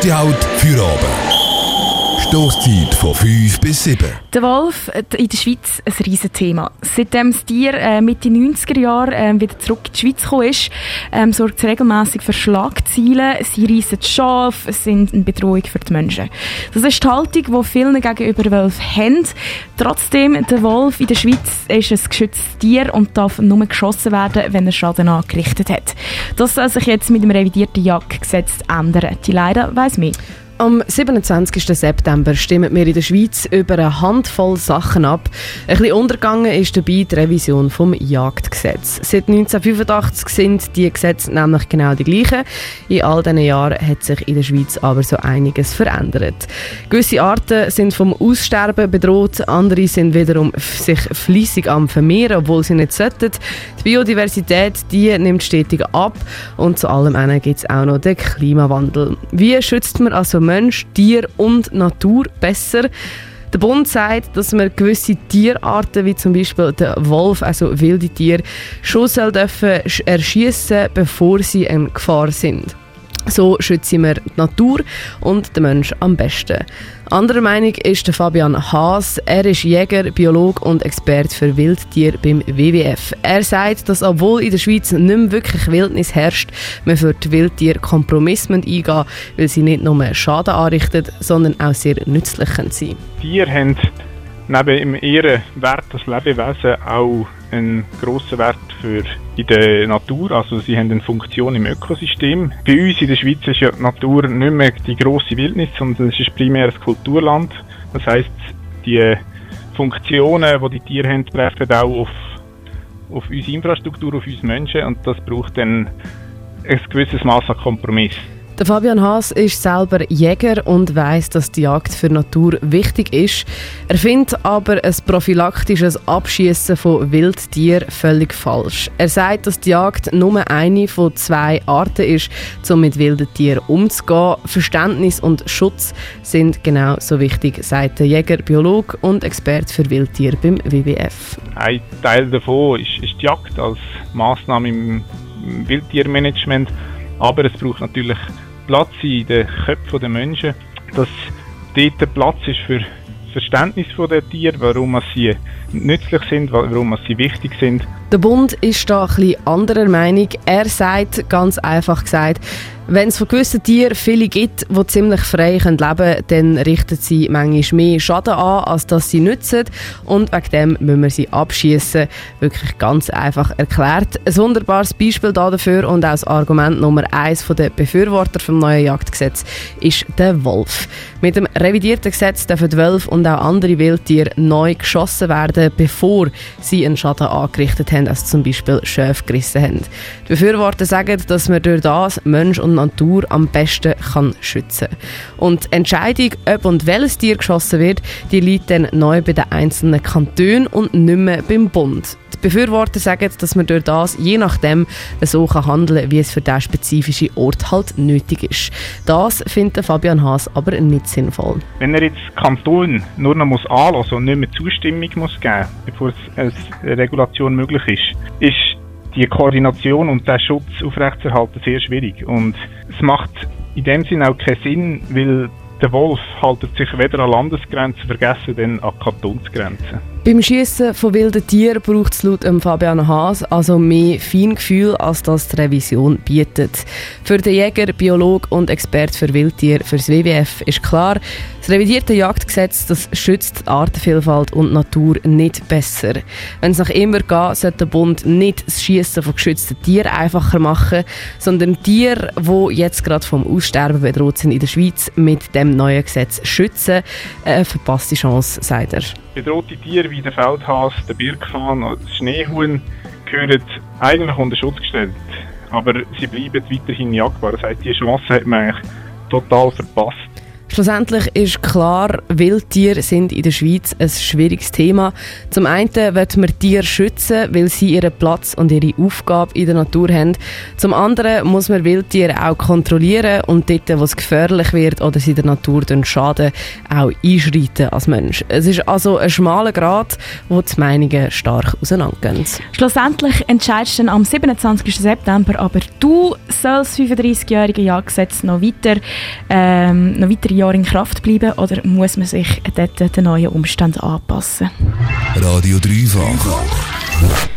erste Halt für oben. Stoßzeit von 5 bis 7. Der Wolf äh, in der Schweiz ein riesen Thema. Seitdem das Tier äh, Mitte 90er Jahre äh, wieder zurück in die Schweiz gekommen ist, ähm, sorgt es regelmässig für Schlagzeilen. Sie reissen Schafe, sind eine Bedrohung für die Menschen. Das ist die Haltung, die vielen gegenüber Wölfen haben. Trotzdem, der Wolf in der Schweiz ist ein geschütztes Tier und darf nur geschossen werden, wenn er Schaden angerichtet hat. Das soll sich jetzt mit dem revidierten Jagdgesetz ändern. Die Leider weiss mehr. Am 27. September stimmen wir in der Schweiz über eine Handvoll Sachen ab. Ein bisschen untergegangen ist dabei die Revision vom Jagdgesetz. Seit 1985 sind die Gesetze nämlich genau die gleichen. In all diesen Jahren hat sich in der Schweiz aber so einiges verändert. Gewisse Arten sind vom Aussterben bedroht, andere sind wiederum sich fließig am vermehren, obwohl sie nicht sollten. Die Biodiversität die nimmt stetig ab und zu allem gibt es auch noch den Klimawandel. Wie schützt man also Mensch, Tier und Natur besser. Der Bund sagt, dass man gewisse Tierarten, wie zum Beispiel der Wolf, also wilde Tiere, schon dürfen erschießen, bevor sie eine Gefahr sind. So schützen wir die Natur und den Menschen am besten. Anderer Meinung ist der Fabian Haas. Er ist Jäger, Biologe und Experte für Wildtiere beim WWF. Er sagt, dass obwohl in der Schweiz nicht mehr wirklich Wildnis herrscht, man für die Wildtiere Kompromisse eingehen weil sie nicht nur Schaden anrichten, sondern auch sehr nützlich sein. Tiere haben neben ihrem Wert als Lebewesen auch einen grossen Wert für in der Natur, also sie haben eine Funktion im Ökosystem. Bei uns in der Schweiz ist ja die Natur nicht mehr die grosse Wildnis, sondern es ist primär ein Kulturland. Das heißt, die Funktionen, die die Tiere haben, treffen auch auf, auf unsere Infrastruktur, auf uns Menschen und das braucht dann ein gewisses Maß an Kompromiss. Der Fabian Haas ist selber Jäger und weiß, dass die Jagd für Natur wichtig ist. Er findet aber ein prophylaktisches Abschießen von Wildtieren völlig falsch. Er sagt, dass die Jagd nur eine von zwei Arten ist, um mit wilden Tieren umzugehen. Verständnis und Schutz sind genau so wichtig, sagt der Jäger, Biologe und Experte für Wildtiere beim WWF. Ein Teil davon ist, ist die Jagd als Maßnahme im Wildtiermanagement, aber es braucht natürlich Platz in den Köpfen der Menschen, dass dort Platz ist für Verständnis der Tiere, warum sie nützlich sind, warum sie wichtig sind. Der Bund ist da ein bisschen anderer Meinung. Er sagt, ganz einfach gesagt, wenn es von gewissen Tieren viele gibt, die ziemlich frei leben können, dann richten sie manchmal mehr Schaden an, als dass sie nützen. Und wegen dem müssen wir sie abschießen. Wirklich ganz einfach erklärt. Ein wunderbares Beispiel dafür und auch das Argument Nummer eins der Befürworter vom neuen Jagdgesetz ist der Wolf. Mit dem revidierten Gesetz dürfen Wölfe und auch andere Wildtiere neu geschossen werden, bevor sie einen Schaden angerichtet haben, als zum Beispiel Schäfe gerissen haben. Die Befürworter sagen, dass man durch das Mensch und Natur am besten kann schützen Und die Entscheidung, ob und welches Tier geschossen wird, die liegt dann neu bei den einzelnen Kantonen und nicht mehr beim Bund. Die Befürworter sagen, dass man durch das je nachdem so kann handeln kann, wie es für diesen spezifischen Ort halt nötig ist. Das findet Fabian Haas aber nicht sinnvoll. Wenn er jetzt Kanton nur noch muss anlassen und nicht mehr Zustimmung muss geben, bevor eine Regulation möglich ist, ist die Koordination und der Schutz aufrechtzuerhalten sehr schwierig. Und es macht in dem Sinne auch keinen Sinn, weil der Wolf haltet sich weder an Landesgrenzen vergessen, denn an Kantonsgrenzen. Beim Schießen von wilden Tieren braucht es laut Fabian Haas also mehr Feingefühl, als das die Revision bietet. Für den Jäger, Biolog und Expert für Wildtiere für das WWF ist klar, das revidierte Jagdgesetz das schützt Artenvielfalt und Natur nicht besser. Wenn es nach immer geht, sollte der Bund nicht das Schießen von geschützten Tieren einfacher machen, sondern Tiere, die jetzt gerade vom Aussterben bedroht sind in der Schweiz, mit dem neuen Gesetz schützen. Eine verpasste Chance, sagt er. Bedrohte Tiere wie der Feldhas, der Birkfahn oder das Schneehuhn gehören eigentlich unter Schutz gestellt. Aber sie bleiben weiterhin jagbar. Das heißt, diese Chance hat man eigentlich total verpasst. Schlussendlich ist klar, Wildtiere sind in der Schweiz ein schwieriges Thema. Zum einen wollen wir Tiere schützen, weil sie ihren Platz und ihre Aufgabe in der Natur haben. Zum anderen muss man Wildtiere auch kontrollieren und dort, wo es gefährlich wird oder sie der Natur schaden, auch einschreiten als Mensch. Es ist also ein schmaler Grad, wo die Meinungen stark auseinandergehen. Schlussendlich entscheidest du am 27. September, aber du sollst das 35-jährige Jagdgesetz noch weiter, ähm, noch weitere Jahre in Kraft bleiben oder muss man sich dort den neuen Umständen anpassen? Radio Dreifach.